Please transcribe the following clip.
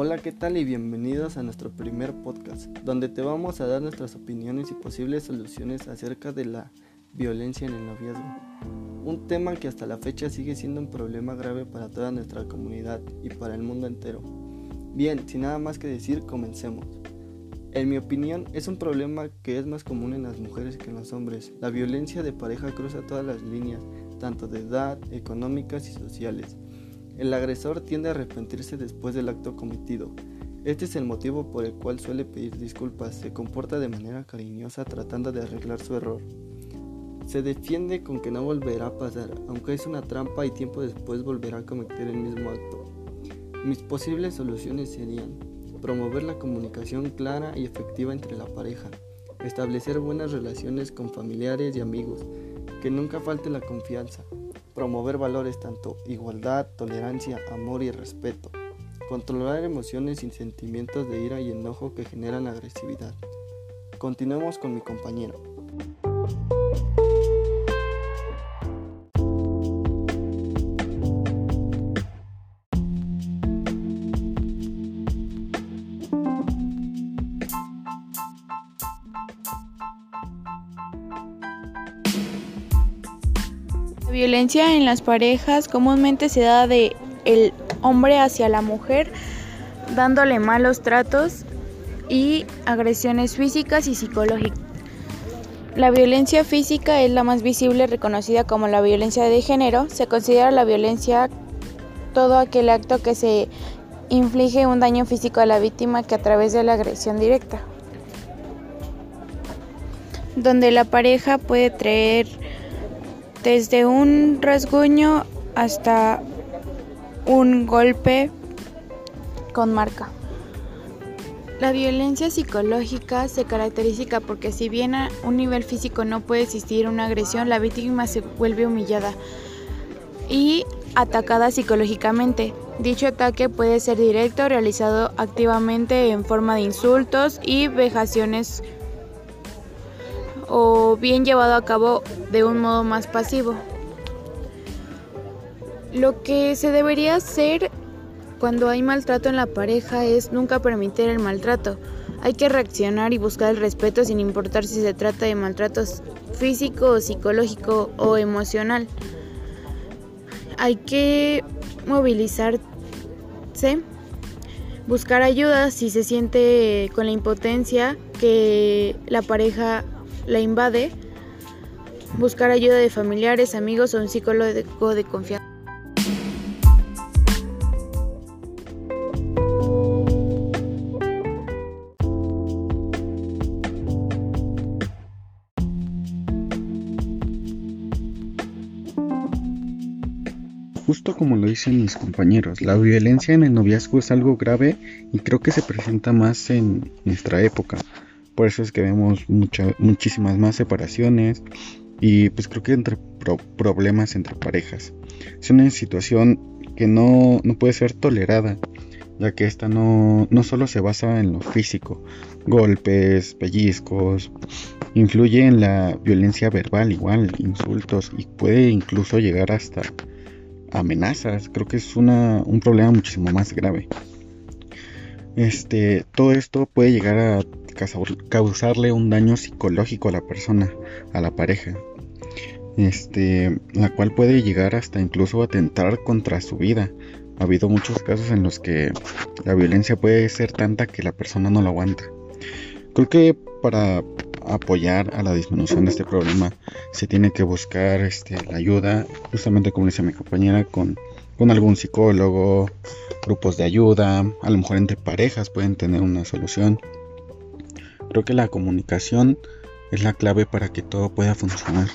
Hola, ¿qué tal? Y bienvenidos a nuestro primer podcast, donde te vamos a dar nuestras opiniones y posibles soluciones acerca de la violencia en el noviazgo. Un tema que hasta la fecha sigue siendo un problema grave para toda nuestra comunidad y para el mundo entero. Bien, sin nada más que decir, comencemos. En mi opinión, es un problema que es más común en las mujeres que en los hombres. La violencia de pareja cruza todas las líneas, tanto de edad, económicas y sociales. El agresor tiende a arrepentirse después del acto cometido. Este es el motivo por el cual suele pedir disculpas, se comporta de manera cariñosa tratando de arreglar su error. Se defiende con que no volverá a pasar, aunque es una trampa y tiempo después volverá a cometer el mismo acto. Mis posibles soluciones serían promover la comunicación clara y efectiva entre la pareja, establecer buenas relaciones con familiares y amigos, que nunca falte la confianza, promover valores tanto igualdad, tolerancia, amor y respeto, controlar emociones y sentimientos de ira y enojo que generan agresividad. Continuemos con mi compañero. La violencia en las parejas comúnmente se da de el hombre hacia la mujer, dándole malos tratos y agresiones físicas y psicológicas. La violencia física es la más visible reconocida como la violencia de género. Se considera la violencia todo aquel acto que se inflige un daño físico a la víctima que a través de la agresión directa, donde la pareja puede traer desde un rasguño hasta un golpe con marca. La violencia psicológica se caracteriza porque si bien a un nivel físico no puede existir una agresión, la víctima se vuelve humillada y atacada psicológicamente. Dicho ataque puede ser directo, realizado activamente en forma de insultos y vejaciones o bien llevado a cabo de un modo más pasivo. Lo que se debería hacer cuando hay maltrato en la pareja es nunca permitir el maltrato. Hay que reaccionar y buscar el respeto sin importar si se trata de maltrato físico, psicológico o emocional. Hay que movilizarse, buscar ayuda si se siente con la impotencia que la pareja la invade, buscar ayuda de familiares, amigos o un psicólogo de confianza. Justo como lo dicen mis compañeros, la violencia en el noviazgo es algo grave y creo que se presenta más en nuestra época. Por eso es que vemos muchísimas más separaciones y pues creo que entre problemas entre parejas. Es una situación que no, puede ser tolerada, ya que esta no, no solo se basa en lo físico, golpes, pellizcos, influye en la violencia verbal igual, insultos y puede incluso llegar hasta amenazas. Creo que es una, un problema muchísimo más grave. Este, todo esto puede llegar a causarle un daño psicológico a la persona, a la pareja. Este, la cual puede llegar hasta incluso atentar contra su vida. Ha habido muchos casos en los que la violencia puede ser tanta que la persona no lo aguanta. Creo que para apoyar a la disminución de este problema se tiene que buscar este, la ayuda, justamente como dice mi compañera, con, con algún psicólogo, grupos de ayuda, a lo mejor entre parejas pueden tener una solución. Creo que la comunicación es la clave para que todo pueda funcionar.